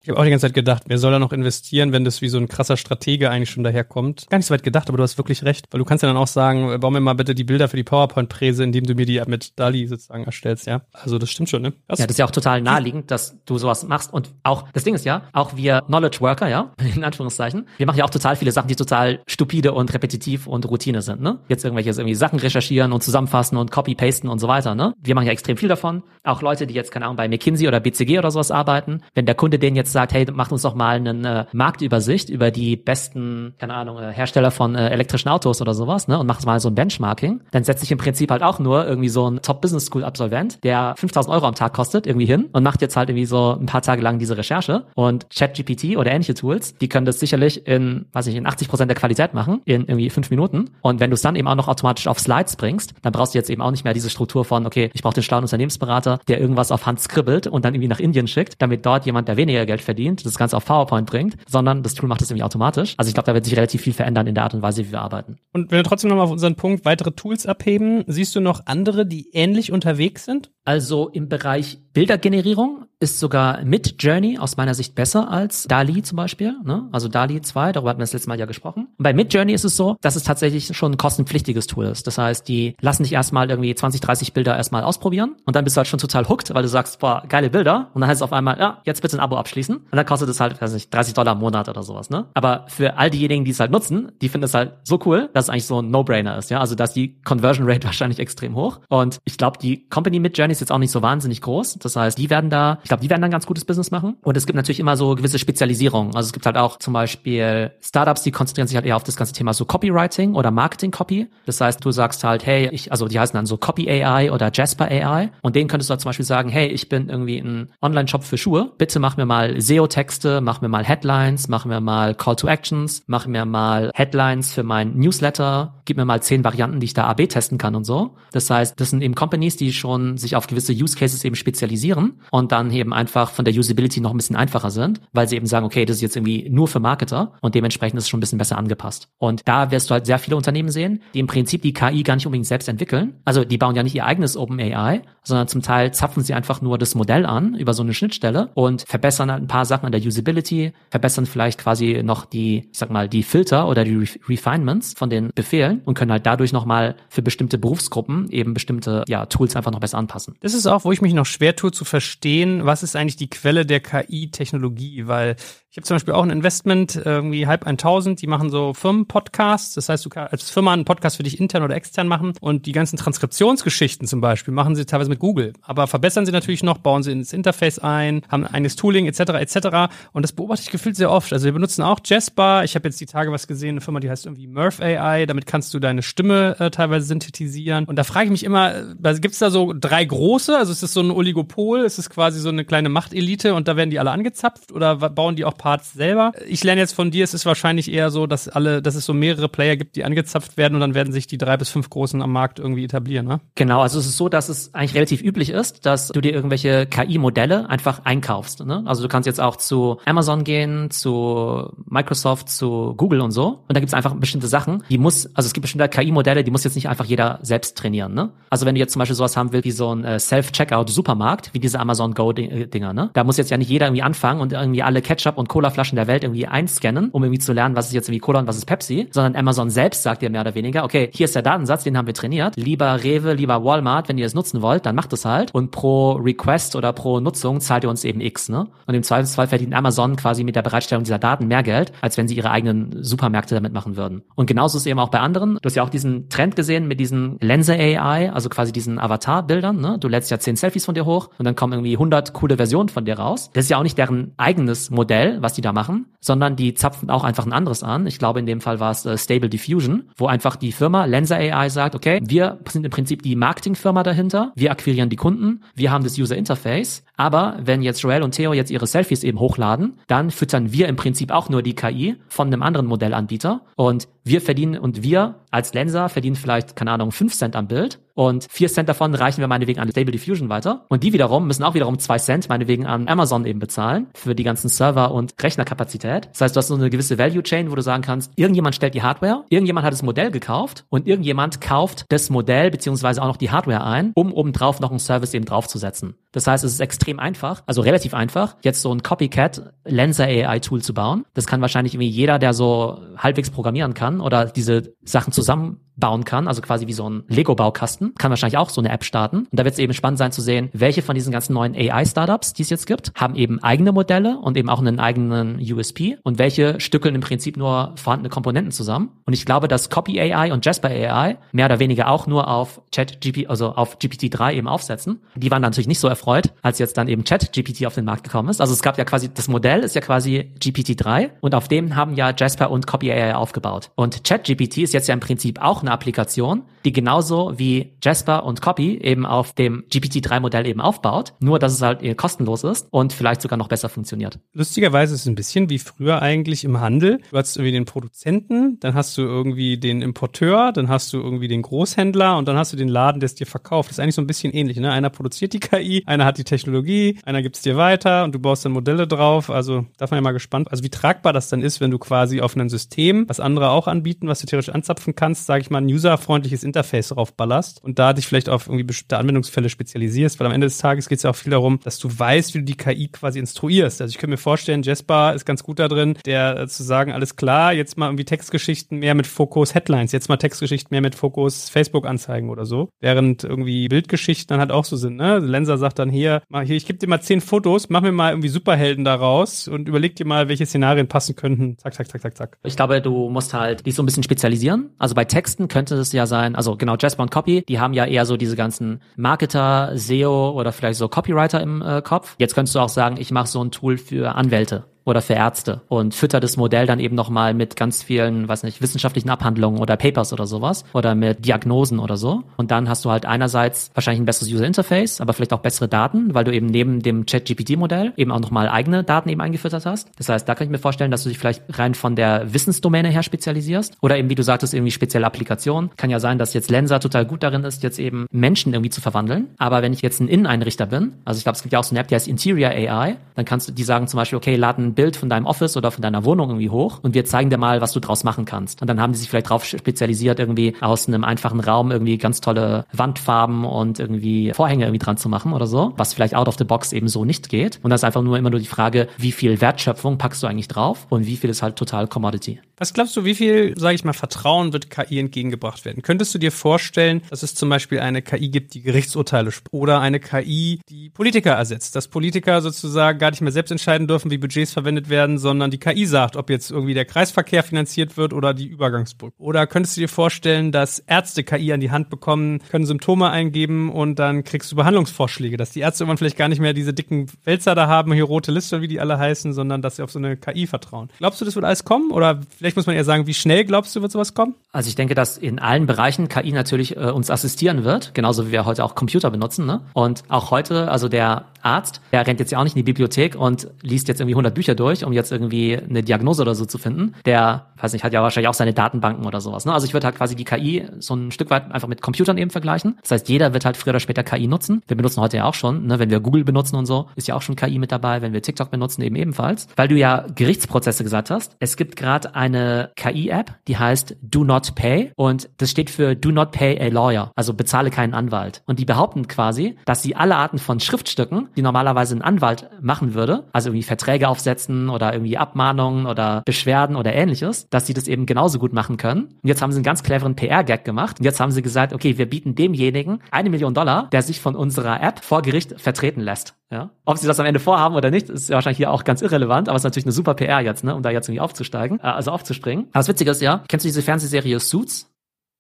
Ich habe auch die ganze Zeit gedacht, wer soll da noch investieren, wenn das wie so ein krasser Stratege eigentlich schon daherkommt. Gar nicht so weit gedacht, aber du hast wirklich recht. Weil du kannst ja dann auch sagen, bau mir mal bitte die Bilder für die PowerPoint-Präse, indem du mir die mit DALI sozusagen erstellst, ja. Also das stimmt schon, ne? Ja, das ist ja auch total naheliegend, dass du sowas machst. Und auch, das Ding ist ja, auch wir Knowledge Worker, ja, in Anführungszeichen, wir machen ja auch total viele Sachen, die total stupide und repetitiv und Routine sind, ne? Jetzt irgendwelche irgendwie Sachen recherchieren und zusammenfassen und copy-pasten und so weiter, ne? Wir machen ja extrem viel davon. Auch Leute, die jetzt, keine Ahnung, bei McKinsey oder BCG oder sowas arbeiten, wenn der Kunde denen jetzt jetzt sagt, hey, macht uns doch mal eine äh, Marktübersicht über die besten, keine Ahnung, äh, Hersteller von äh, elektrischen Autos oder sowas, ne, und macht mal so ein Benchmarking, dann setzt sich im Prinzip halt auch nur irgendwie so ein Top Business School Absolvent, der 5000 Euro am Tag kostet, irgendwie hin und macht jetzt halt irgendwie so ein paar Tage lang diese Recherche und ChatGPT oder ähnliche Tools, die können das sicherlich in, weiß ich, in 80 Prozent der Qualität machen, in irgendwie fünf Minuten. Und wenn du es dann eben auch noch automatisch auf Slides bringst, dann brauchst du jetzt eben auch nicht mehr diese Struktur von, okay, ich brauche den schlauen Unternehmensberater, der irgendwas auf Hand skribbelt und dann irgendwie nach Indien schickt, damit dort jemand, der weniger Geld verdient, das Ganze auf PowerPoint bringt, sondern das Tool macht das irgendwie automatisch. Also ich glaube, da wird sich relativ viel verändern in der Art und Weise, wie wir arbeiten. Und wenn wir trotzdem nochmal auf unseren Punkt weitere Tools abheben, siehst du noch andere, die ähnlich unterwegs sind? Also im Bereich Bildergenerierung ist sogar mit Journey aus meiner Sicht besser als DALI zum Beispiel. Ne? Also DALI 2, darüber hatten wir das letzte Mal ja gesprochen. Und bei Mid Journey ist es so, dass es tatsächlich schon ein kostenpflichtiges Tool ist. Das heißt, die lassen dich erstmal irgendwie 20, 30 Bilder erstmal ausprobieren und dann bist du halt schon total hooked, weil du sagst, boah, geile Bilder. Und dann heißt es auf einmal, ja, jetzt bitte ein Abo abschließen. Und dann kostet es halt, weiß nicht, 30 Dollar im Monat oder sowas. Ne? Aber für all diejenigen, die es halt nutzen, die finden es halt so cool, dass es eigentlich so ein No-Brainer ist. Ja, Also dass die Conversion Rate wahrscheinlich extrem hoch. Und ich glaube, die Company Mid Journey ist jetzt auch nicht so wahnsinnig groß. Das heißt, die werden da, ich glaube, die werden dann ganz gutes Business machen. Und es gibt natürlich immer so gewisse Spezialisierungen. Also es gibt halt auch zum Beispiel Startups, die konzentrieren sich halt eher auf das ganze Thema so Copywriting oder Marketing Copy. Das heißt, du sagst halt, hey, ich, also die heißen dann so Copy AI oder Jasper AI. Und denen könntest du halt zum Beispiel sagen, hey, ich bin irgendwie ein Online-Shop für Schuhe. Bitte mach mir mal SEO-Texte, mach mir mal Headlines, mach mir mal Call to Actions, mach mir mal Headlines für mein Newsletter, gib mir mal zehn Varianten, die ich da AB testen kann und so. Das heißt, das sind eben Companies, die schon sich auf gewisse Use Cases eben spezialisieren und dann eben einfach von der Usability noch ein bisschen einfacher sind, weil sie eben sagen, okay, das ist jetzt irgendwie nur für Marketer und dementsprechend ist es schon ein bisschen besser angepasst. Und da wirst du halt sehr viele Unternehmen sehen, die im Prinzip die KI gar nicht unbedingt selbst entwickeln. Also die bauen ja nicht ihr eigenes OpenAI, sondern zum Teil zapfen sie einfach nur das Modell an über so eine Schnittstelle und verbessern halt ein paar Sachen an der Usability, verbessern vielleicht quasi noch die, ich sag mal, die Filter oder die Re Refinements von den Befehlen und können halt dadurch nochmal für bestimmte Berufsgruppen eben bestimmte ja, Tools einfach noch besser anpassen. Das ist auch, wo ich mich noch schwer tue zu verstehen, was ist eigentlich die Quelle der KI-Technologie, weil ich habe zum Beispiel auch ein Investment, irgendwie halb 1000, die machen so Firmenpodcasts. Das heißt, du kannst als Firma einen Podcast für dich intern oder extern machen und die ganzen Transkriptionsgeschichten zum Beispiel machen sie teilweise mit Google. Aber verbessern sie natürlich noch, bauen sie ins Interface ein, haben ein eigenes Tooling etc. etc. Und das beobachte ich gefühlt sehr oft. Also wir benutzen auch Jasper. Ich habe jetzt die Tage was gesehen, eine Firma, die heißt irgendwie Murph AI. Damit kannst du deine Stimme äh, teilweise synthetisieren. Und da frage ich mich immer, äh, gibt es da so drei große? Also ist es so ein Oligopol? Ist es quasi so eine kleine Machtelite und da werden die alle angezapft oder bauen die auch Parts selber. Ich lerne jetzt von dir, es ist wahrscheinlich eher so, dass alle, dass es so mehrere Player gibt, die angezapft werden und dann werden sich die drei bis fünf großen am Markt irgendwie etablieren, ne? Genau, also es ist so, dass es eigentlich relativ üblich ist, dass du dir irgendwelche KI-Modelle einfach einkaufst. Ne? Also du kannst jetzt auch zu Amazon gehen, zu Microsoft, zu Google und so. Und da gibt's einfach bestimmte Sachen, die muss, also es gibt bestimmte KI-Modelle, die muss jetzt nicht einfach jeder selbst trainieren. Ne? Also wenn du jetzt zum Beispiel sowas haben willst wie so ein äh, Self-Checkout-Supermarkt, wie diese Amazon Go-Dinger, ne? Da muss jetzt ja nicht jeder irgendwie anfangen und irgendwie alle Ketchup und Colaflaschen der Welt irgendwie einscannen, um irgendwie zu lernen, was ist jetzt irgendwie Cola und was ist Pepsi, sondern Amazon selbst sagt dir mehr oder weniger, okay, hier ist der Datensatz, den haben wir trainiert. Lieber Rewe, lieber Walmart, wenn ihr es nutzen wollt, dann macht es halt. Und pro Request oder pro Nutzung zahlt ihr uns eben X, ne? Und im Zweifelsfall verdient Amazon quasi mit der Bereitstellung dieser Daten mehr Geld, als wenn sie ihre eigenen Supermärkte damit machen würden. Und genauso ist es eben auch bei anderen. Du hast ja auch diesen Trend gesehen mit diesen Lense AI, also quasi diesen Avatar-Bildern, ne? Du lädst ja zehn Selfies von dir hoch und dann kommen irgendwie 100 coole Versionen von dir raus. Das ist ja auch nicht deren eigenes Modell, was die da machen, sondern die zapfen auch einfach ein anderes an. Ich glaube, in dem Fall war es äh, Stable Diffusion, wo einfach die Firma Lensa AI sagt, okay, wir sind im Prinzip die Marketingfirma dahinter, wir akquirieren die Kunden, wir haben das User Interface, aber wenn jetzt Joel und Theo jetzt ihre Selfies eben hochladen, dann füttern wir im Prinzip auch nur die KI von einem anderen Modellanbieter und wir verdienen und wir als Lenser verdienen vielleicht, keine Ahnung, 5 Cent am Bild und 4 Cent davon reichen wir meinetwegen an Stable Diffusion weiter. Und die wiederum müssen auch wiederum 2 Cent meinetwegen an Amazon eben bezahlen für die ganzen Server und Rechnerkapazität. Das heißt, du hast so eine gewisse Value Chain, wo du sagen kannst, irgendjemand stellt die Hardware, irgendjemand hat das Modell gekauft und irgendjemand kauft das Modell beziehungsweise auch noch die Hardware ein, um obendrauf noch einen Service eben draufzusetzen. Das heißt, es ist extrem einfach, also relativ einfach, jetzt so ein Copycat Lenser AI Tool zu bauen. Das kann wahrscheinlich irgendwie jeder, der so halbwegs programmieren kann oder diese Sachen zusammen bauen kann, also quasi wie so ein Lego-Baukasten, kann wahrscheinlich auch so eine App starten. Und da wird es eben spannend sein zu sehen, welche von diesen ganzen neuen AI-Startups, die es jetzt gibt, haben eben eigene Modelle und eben auch einen eigenen USP und welche stückeln im Prinzip nur vorhandene Komponenten zusammen. Und ich glaube, dass Copy AI und Jasper AI mehr oder weniger auch nur auf ChatGPT, also auf GPT-3 eben aufsetzen. Die waren natürlich nicht so erfreut, als jetzt dann eben ChatGPT auf den Markt gekommen ist. Also es gab ja quasi, das Modell ist ja quasi GPT-3 und auf dem haben ja Jasper und Copy AI aufgebaut. Und ChatGPT ist jetzt ja im Prinzip auch eine Applikation, die genauso wie Jasper und Copy eben auf dem GPT-3-Modell eben aufbaut, nur dass es halt kostenlos ist und vielleicht sogar noch besser funktioniert. Lustigerweise ist es ein bisschen wie früher eigentlich im Handel. Du hast irgendwie den Produzenten, dann hast du irgendwie den Importeur, dann hast du irgendwie den Großhändler und dann hast du den Laden, der es dir verkauft. Das ist eigentlich so ein bisschen ähnlich. Ne? Einer produziert die KI, einer hat die Technologie, einer gibt es dir weiter und du baust dann Modelle drauf. Also darf man ja mal gespannt. Also wie tragbar das dann ist, wenn du quasi auf ein System, was andere auch anbieten, was du theoretisch anzapfen kannst, sage ich mal, ein userfreundliches Interface drauf ballerst und da dich vielleicht auf irgendwie bestimmte Anwendungsfälle spezialisierst, weil am Ende des Tages geht es ja auch viel darum, dass du weißt, wie du die KI quasi instruierst. Also ich könnte mir vorstellen, Jasper ist ganz gut da drin, der äh, zu sagen, alles klar, jetzt mal irgendwie Textgeschichten mehr mit Fokus Headlines, jetzt mal Textgeschichten mehr mit Fokus Facebook-Anzeigen oder so. Während irgendwie Bildgeschichten dann halt auch so sind, ne? Lenser sagt dann hier, mal hier, ich gebe dir mal zehn Fotos, mach mir mal irgendwie Superhelden daraus und überleg dir mal, welche Szenarien passen könnten. Zack, zack, zack, zack, zack. Ich glaube, du musst halt dich so ein bisschen spezialisieren. Also bei Texten könnte es ja sein, also genau, Jasper und Copy, die haben ja eher so diese ganzen Marketer, SEO oder vielleicht so Copywriter im äh, Kopf. Jetzt könntest du auch sagen, ich mache so ein Tool für Anwälte oder für Ärzte und füttert das Modell dann eben nochmal mit ganz vielen, weiß nicht, wissenschaftlichen Abhandlungen oder Papers oder sowas oder mit Diagnosen oder so. Und dann hast du halt einerseits wahrscheinlich ein besseres User Interface, aber vielleicht auch bessere Daten, weil du eben neben dem Chat-GPT-Modell eben auch nochmal eigene Daten eben eingefüttert hast. Das heißt, da kann ich mir vorstellen, dass du dich vielleicht rein von der Wissensdomäne her spezialisierst oder eben, wie du sagtest, irgendwie spezielle Applikationen. Kann ja sein, dass jetzt Lenser total gut darin ist, jetzt eben Menschen irgendwie zu verwandeln. Aber wenn ich jetzt ein Inneneinrichter bin, also ich glaube, es gibt ja auch so eine App, die heißt Interior AI, dann kannst du die sagen zum Beispiel, okay, laden Bild von deinem Office oder von deiner Wohnung irgendwie hoch und wir zeigen dir mal, was du draus machen kannst. Und dann haben die sich vielleicht drauf spezialisiert, irgendwie aus einem einfachen Raum irgendwie ganz tolle Wandfarben und irgendwie Vorhänge irgendwie dran zu machen oder so, was vielleicht out of the box eben so nicht geht. Und das ist einfach nur immer nur die Frage, wie viel Wertschöpfung packst du eigentlich drauf und wie viel ist halt total Commodity. Was glaubst du, wie viel, sage ich mal, Vertrauen wird KI entgegengebracht werden? Könntest du dir vorstellen, dass es zum Beispiel eine KI gibt, die Gerichtsurteile oder eine KI, die Politiker ersetzt, dass Politiker sozusagen gar nicht mehr selbst entscheiden dürfen, wie Budgets verwendet werden, sondern die KI sagt, ob jetzt irgendwie der Kreisverkehr finanziert wird oder die Übergangsbrücke? Oder könntest du dir vorstellen, dass Ärzte KI an die Hand bekommen, können Symptome eingeben und dann kriegst du Behandlungsvorschläge, dass die Ärzte irgendwann vielleicht gar nicht mehr diese dicken Wälzer da haben, hier rote Liste, wie die alle heißen, sondern dass sie auf so eine KI vertrauen. Glaubst du, das wird alles kommen? Oder vielleicht muss man eher sagen, wie schnell glaubst du, wird sowas kommen? Also ich denke, dass in allen Bereichen KI natürlich äh, uns assistieren wird, genauso wie wir heute auch Computer benutzen. Ne? Und auch heute, also der Arzt, der rennt jetzt ja auch nicht in die Bibliothek und liest jetzt irgendwie 100 Bücher durch, um jetzt irgendwie eine Diagnose oder so zu finden. Der, weiß nicht, hat ja wahrscheinlich auch seine Datenbanken oder sowas. Ne? Also ich würde halt quasi die KI so ein Stück weit einfach mit Computern eben vergleichen. Das heißt, jeder wird halt früher oder später KI nutzen. Wir benutzen heute ja auch schon, ne? wenn wir Google benutzen und so, ist ja auch schon KI mit dabei. Wenn wir TikTok benutzen, eben ebenfalls. Weil du ja Gerichtsprozesse gesagt hast. Es gibt gerade eine KI-App, die heißt Do Not Pay und das steht für Do Not Pay a Lawyer, also bezahle keinen Anwalt. Und die behaupten quasi, dass sie alle Arten von Schriftstücken, die normalerweise ein Anwalt machen würde, also irgendwie Verträge aufsetzen oder irgendwie Abmahnungen oder Beschwerden oder ähnliches, dass sie das eben genauso gut machen können. Und jetzt haben sie einen ganz cleveren PR-Gag gemacht. Und jetzt haben sie gesagt, okay, wir bieten demjenigen eine Million Dollar, der sich von unserer App vor Gericht vertreten lässt. Ja? Ob sie das am Ende vorhaben oder nicht, ist ja wahrscheinlich hier auch ganz irrelevant, aber es ist natürlich eine super PR jetzt, ne, um da jetzt irgendwie aufzusteigen, äh, also aufzuspringen. Aber das Witzige ist ja, kennst du diese Fernsehserie Suits?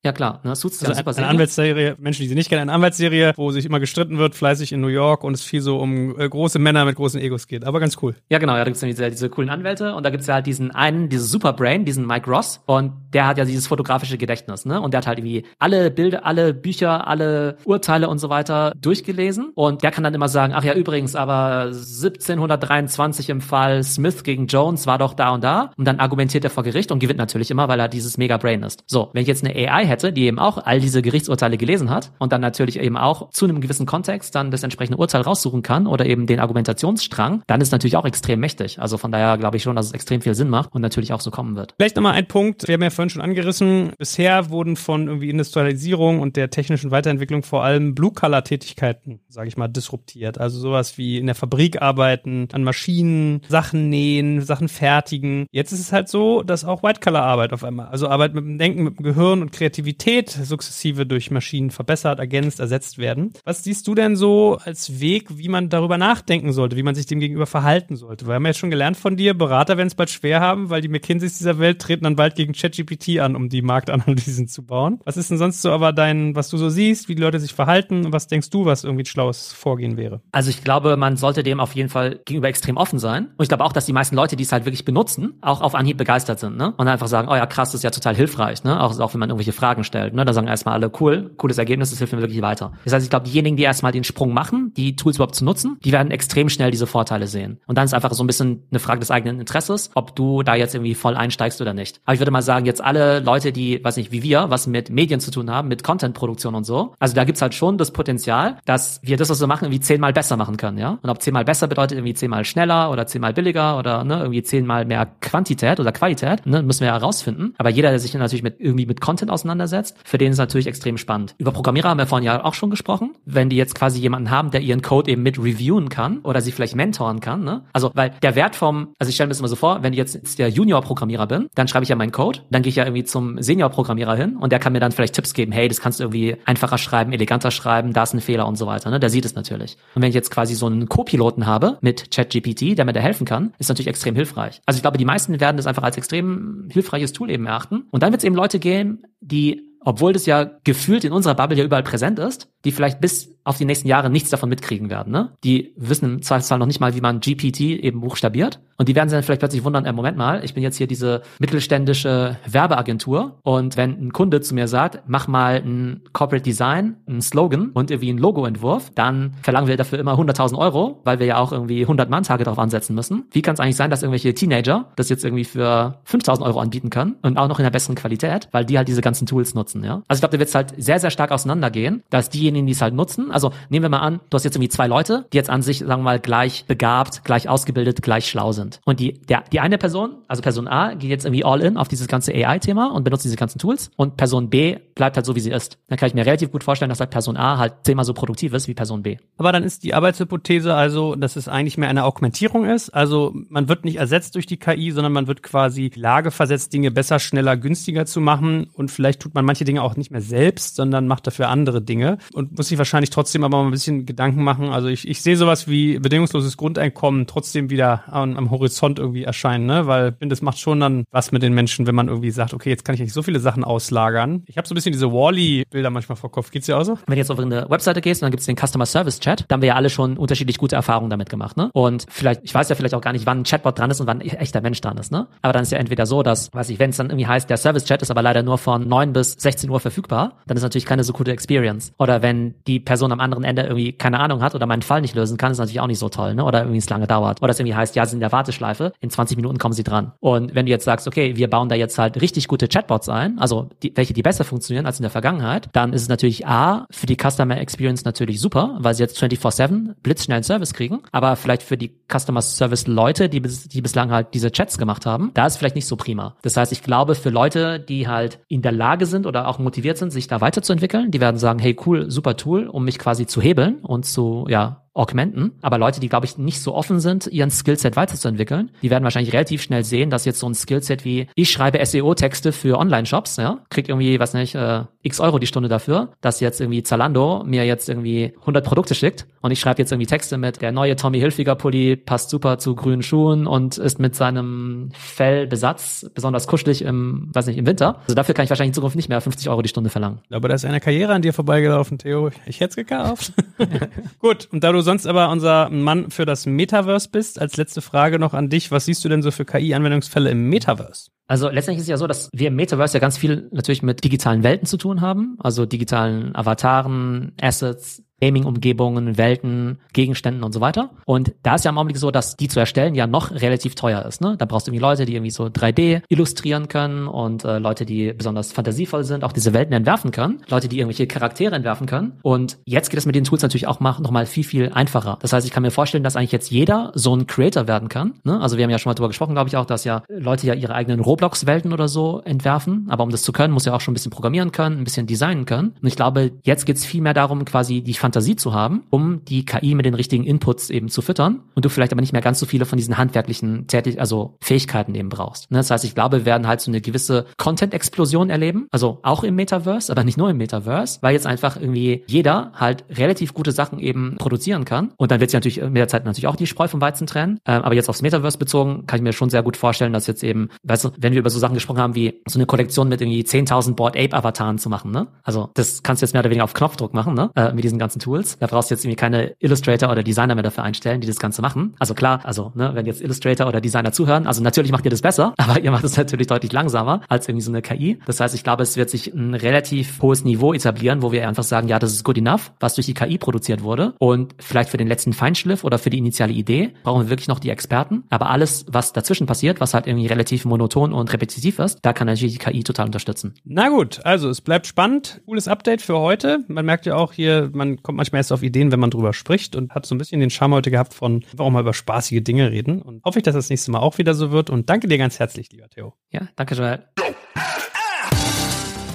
Ja klar, ne? Suits ist also eine super eine Serie. Anwaltsserie, Menschen, die sie nicht kennen, eine Anwaltsserie, wo sich immer gestritten wird, fleißig in New York und es viel so um äh, große Männer mit großen Egos geht. Aber ganz cool. Ja, genau, ja, da gibt's nämlich diese, diese coolen Anwälte und da gibt's ja halt diesen einen, dieses Superbrain, diesen Mike Ross und der hat ja dieses fotografische Gedächtnis, ne? Und der hat halt irgendwie alle Bilder, alle Bücher, alle Urteile und so weiter durchgelesen und der kann dann immer sagen, ach ja, übrigens, aber 1723 im Fall Smith gegen Jones war doch da und da und dann argumentiert er vor Gericht und gewinnt natürlich immer, weil er dieses Mega Brain ist. So, wenn ich jetzt eine AI hätte, die eben auch all diese Gerichtsurteile gelesen hat und dann natürlich eben auch zu einem gewissen Kontext dann das entsprechende Urteil raussuchen kann oder eben den Argumentationsstrang, dann ist natürlich auch extrem mächtig. Also von daher glaube ich schon, dass es extrem viel Sinn macht und natürlich auch so kommen wird. Vielleicht nochmal ein Punkt, wir haben ja vorhin schon angerissen, bisher wurden von irgendwie Industrialisierung und der technischen Weiterentwicklung vor allem Blue-Color-Tätigkeiten, sage ich mal, disruptiert. Also sowas wie in der Fabrik arbeiten, an Maschinen, Sachen nähen, Sachen fertigen. Jetzt ist es halt so, dass auch White-Color-Arbeit auf einmal, also Arbeit mit dem Denken, mit dem Gehirn und Kreativität Kreativität sukzessive durch Maschinen verbessert, ergänzt, ersetzt werden. Was siehst du denn so als Weg, wie man darüber nachdenken sollte, wie man sich dem gegenüber verhalten sollte? Wir haben jetzt schon gelernt von dir, Berater werden es bald schwer haben, weil die McKinseys dieser Welt treten dann bald gegen ChatGPT an, um die Marktanalysen zu bauen. Was ist denn sonst so aber dein, was du so siehst, wie die Leute sich verhalten und was denkst du, was irgendwie ein schlaues Vorgehen wäre? Also ich glaube, man sollte dem auf jeden Fall gegenüber extrem offen sein. Und ich glaube auch, dass die meisten Leute, die es halt wirklich benutzen, auch auf Anhieb begeistert sind, ne? Und einfach sagen, oh ja, krass, das ist ja total hilfreich, ne? Auch, auch wenn man irgendwelche Fragen stellt, ne? Da sagen erstmal alle, cool, cooles Ergebnis, das hilft mir wirklich weiter. Das heißt, ich glaube, diejenigen, die erstmal den Sprung machen, die Tools überhaupt zu nutzen, die werden extrem schnell diese Vorteile sehen. Und dann ist einfach so ein bisschen eine Frage des eigenen Interesses, ob du da jetzt irgendwie voll einsteigst oder nicht. Aber ich würde mal sagen, jetzt alle Leute, die, weiß nicht, wie wir, was mit Medien zu tun haben, mit Contentproduktion und so, also da gibt's halt schon das Potenzial, dass wir das, was wir machen, irgendwie zehnmal besser machen können, ja? Und ob zehnmal besser bedeutet irgendwie zehnmal schneller oder zehnmal billiger oder ne, irgendwie zehnmal mehr Quantität oder Qualität, ne, müssen wir ja herausfinden. Aber jeder, der sich natürlich mit irgendwie mit Content auseinandersetzt, für den ist natürlich extrem spannend. Über Programmierer haben wir vorhin ja auch schon gesprochen. Wenn die jetzt quasi jemanden haben, der ihren Code eben mit reviewen kann oder sie vielleicht mentoren kann, ne? Also, weil der Wert vom, also ich stelle mir das immer so vor, wenn ich jetzt der Junior-Programmierer bin, dann schreibe ich ja meinen Code, dann gehe ich ja irgendwie zum Senior-Programmierer hin und der kann mir dann vielleicht Tipps geben, hey, das kannst du irgendwie einfacher schreiben, eleganter schreiben, da ist ein Fehler und so weiter, ne? Der sieht es natürlich. Und wenn ich jetzt quasi so einen Co-Piloten habe mit ChatGPT, der mir da helfen kann, ist natürlich extrem hilfreich. Also ich glaube, die meisten werden das einfach als extrem hilfreiches Tool eben erachten. Und dann wird es eben Leute geben, die obwohl das ja gefühlt in unserer Bubble ja überall präsent ist, die vielleicht bis auf die nächsten Jahre nichts davon mitkriegen werden. Ne? Die wissen im Zweifelsfall noch nicht mal, wie man GPT eben buchstabiert. Und die werden sich dann vielleicht plötzlich wundern, äh, Moment mal, ich bin jetzt hier diese mittelständische Werbeagentur und wenn ein Kunde zu mir sagt, mach mal ein Corporate Design, ein Slogan und irgendwie ein Logoentwurf, dann verlangen wir dafür immer 100.000 Euro, weil wir ja auch irgendwie 100 Mann-Tage darauf ansetzen müssen. Wie kann es eigentlich sein, dass irgendwelche Teenager das jetzt irgendwie für 5.000 Euro anbieten können und auch noch in einer besseren Qualität, weil die halt diese ganzen Tools nutzen, ja? Also ich glaube, da wird es halt sehr, sehr stark auseinandergehen, dass diejenigen, die es halt nutzen, also nehmen wir mal an, du hast jetzt irgendwie zwei Leute, die jetzt an sich, sagen wir mal, gleich begabt, gleich ausgebildet, gleich schlau sind. Und die, der, die eine Person, also Person A, geht jetzt irgendwie all in auf dieses ganze AI-Thema und benutzt diese ganzen Tools und Person B bleibt halt so, wie sie ist. Dann kann ich mir relativ gut vorstellen, dass halt Person A halt zehnmal so produktiv ist wie Person B. Aber dann ist die Arbeitshypothese also, dass es eigentlich mehr eine Augmentierung ist. Also man wird nicht ersetzt durch die KI, sondern man wird quasi Lage versetzt, Dinge besser, schneller, günstiger zu machen. Und vielleicht tut man manche Dinge auch nicht mehr selbst, sondern macht dafür andere Dinge und muss sich wahrscheinlich trotzdem aber mal ein bisschen Gedanken machen. Also ich, ich sehe sowas wie bedingungsloses Grundeinkommen trotzdem wieder am, am Horizont irgendwie erscheinen, ne? Weil ich finde, das macht schon dann was mit den Menschen, wenn man irgendwie sagt, okay, jetzt kann ich nicht so viele Sachen auslagern. Ich habe so ein bisschen diese Wally-Bilder manchmal vor Kopf. Geht's dir auch so? Wenn du jetzt auf eine Webseite gehst und dann gibt's den Customer Service Chat, da haben wir ja alle schon unterschiedlich gute Erfahrungen damit gemacht, ne? Und vielleicht, ich weiß ja vielleicht auch gar nicht, wann ein Chatbot dran ist und wann ein echter Mensch dran ist, ne? Aber dann ist ja entweder so, dass, weiß ich, wenn es dann irgendwie heißt, der Service Chat ist aber leider nur von 9 bis 16 Uhr verfügbar, dann ist natürlich keine so gute Experience. Oder wenn die Person am anderen Ende irgendwie keine Ahnung hat oder meinen Fall nicht lösen kann, ist natürlich auch nicht so toll, ne? Oder irgendwie es lange dauert. Oder es irgendwie heißt, ja, sie sind in der Warteschleife, in 20 Minuten kommen sie dran. Und wenn du jetzt sagst, okay, wir bauen da jetzt halt richtig gute Chatbots ein, also die, welche die besser funktionieren als in der Vergangenheit, dann ist es natürlich A, für die Customer Experience natürlich super, weil sie jetzt 24-7 blitzschnellen Service kriegen, aber vielleicht für die Customer Service Leute, die, bis, die bislang halt diese Chats gemacht haben, da ist vielleicht nicht so prima. Das heißt, ich glaube, für Leute, die halt in der Lage sind oder auch motiviert sind, sich da weiterzuentwickeln, die werden sagen, hey cool, super Tool, um mich quasi zu hebeln und zu, ja, augmenten. Aber Leute, die, glaube ich, nicht so offen sind, ihren Skillset weiterzuentwickeln, die werden wahrscheinlich relativ schnell sehen, dass jetzt so ein Skillset wie ich schreibe SEO-Texte für Online-Shops, ja, kriegt irgendwie, was nicht, äh, x Euro die Stunde dafür, dass jetzt irgendwie Zalando mir jetzt irgendwie 100 Produkte schickt und ich schreibe jetzt irgendwie Texte mit, der neue Tommy Hilfiger Pulli passt super zu grünen Schuhen und ist mit seinem Fellbesatz besonders kuschelig im, weiß nicht, im Winter. Also dafür kann ich wahrscheinlich in Zukunft nicht mehr 50 Euro die Stunde verlangen. Aber da ist eine Karriere an dir vorbeigelaufen, Theo. Ich hätte es gekauft. Gut, und da du sonst aber unser Mann für das Metaverse bist, als letzte Frage noch an dich. Was siehst du denn so für KI-Anwendungsfälle im Metaverse? Also letztendlich ist es ja so, dass wir im Metaverse ja ganz viel natürlich mit digitalen Welten zu tun haben, also digitalen Avataren, Assets, Gaming-Umgebungen, Welten, Gegenständen und so weiter. Und da ist ja im Augenblick so, dass die zu erstellen ja noch relativ teuer ist. Ne? Da brauchst du irgendwie Leute, die irgendwie so 3D illustrieren können und äh, Leute, die besonders fantasievoll sind, auch diese Welten entwerfen können, Leute, die irgendwelche Charaktere entwerfen können. Und jetzt geht es mit den Tools natürlich auch noch mal viel, viel einfacher. Das heißt, ich kann mir vorstellen, dass eigentlich jetzt jeder so ein Creator werden kann. Ne? Also wir haben ja schon mal darüber gesprochen, glaube ich auch, dass ja Leute ja ihre eigenen Roblox-Welten oder so entwerfen. Aber um das zu können, muss ja auch schon ein bisschen programmieren können, ein bisschen designen können. Und ich glaube, jetzt geht es viel mehr darum, quasi die Fantasie Fantasie zu haben, um die KI mit den richtigen Inputs eben zu füttern und du vielleicht aber nicht mehr ganz so viele von diesen handwerklichen Tätig also Fähigkeiten eben brauchst. Ne? Das heißt, ich glaube, wir werden halt so eine gewisse Content-Explosion erleben, also auch im Metaverse, aber nicht nur im Metaverse, weil jetzt einfach irgendwie jeder halt relativ gute Sachen eben produzieren kann und dann wird sich natürlich mit der Zeit natürlich auch die Spreu vom Weizen trennen, ähm, aber jetzt aufs Metaverse bezogen kann ich mir schon sehr gut vorstellen, dass jetzt eben, weißt du, wenn wir über so Sachen gesprochen haben wie so eine Kollektion mit irgendwie 10.000 Board Ape Avataren zu machen, ne? Also das kannst du jetzt mehr oder weniger auf Knopfdruck machen, ne? Äh, mit diesen ganzen Tools. Da brauchst du jetzt irgendwie keine Illustrator oder Designer mehr dafür einstellen, die das Ganze machen. Also klar, also ne, wenn jetzt Illustrator oder Designer zuhören, also natürlich macht ihr das besser, aber ihr macht es natürlich deutlich langsamer als irgendwie so eine KI. Das heißt, ich glaube, es wird sich ein relativ hohes Niveau etablieren, wo wir einfach sagen, ja, das ist good enough, was durch die KI produziert wurde. Und vielleicht für den letzten Feinschliff oder für die initiale Idee brauchen wir wirklich noch die Experten. Aber alles, was dazwischen passiert, was halt irgendwie relativ monoton und repetitiv ist, da kann natürlich die KI total unterstützen. Na gut, also es bleibt spannend. Cooles Update für heute. Man merkt ja auch hier, man kommt manchmal erst auf Ideen, wenn man drüber spricht und hat so ein bisschen den Charme heute gehabt von, warum mal über spaßige Dinge reden. Und hoffe ich, dass das nächste Mal auch wieder so wird. Und danke dir ganz herzlich, lieber Theo. Ja, danke, Joel.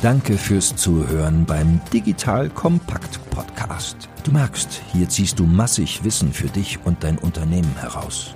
Danke fürs Zuhören beim Digital Kompakt Podcast. Du merkst, hier ziehst du massig Wissen für dich und dein Unternehmen heraus.